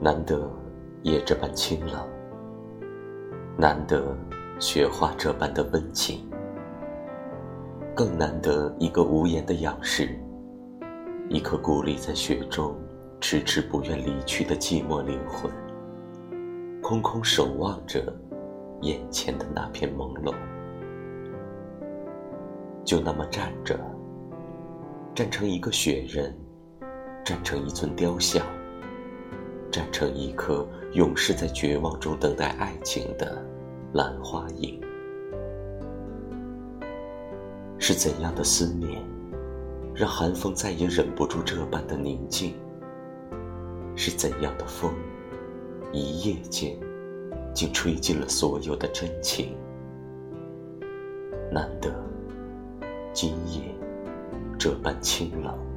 难得夜这般清冷，难得雪花这般的温情，更难得一个无言的仰视，一颗孤立在雪中、迟迟不愿离去的寂寞灵魂，空空守望着眼前的那片朦胧，就那么站着，站成一个雪人，站成一尊雕像。站成一颗永世在绝望中等待爱情的兰花影，是怎样的思念，让寒风再也忍不住这般的宁静？是怎样的风，一夜间竟吹尽了所有的真情？难得今夜这般清冷。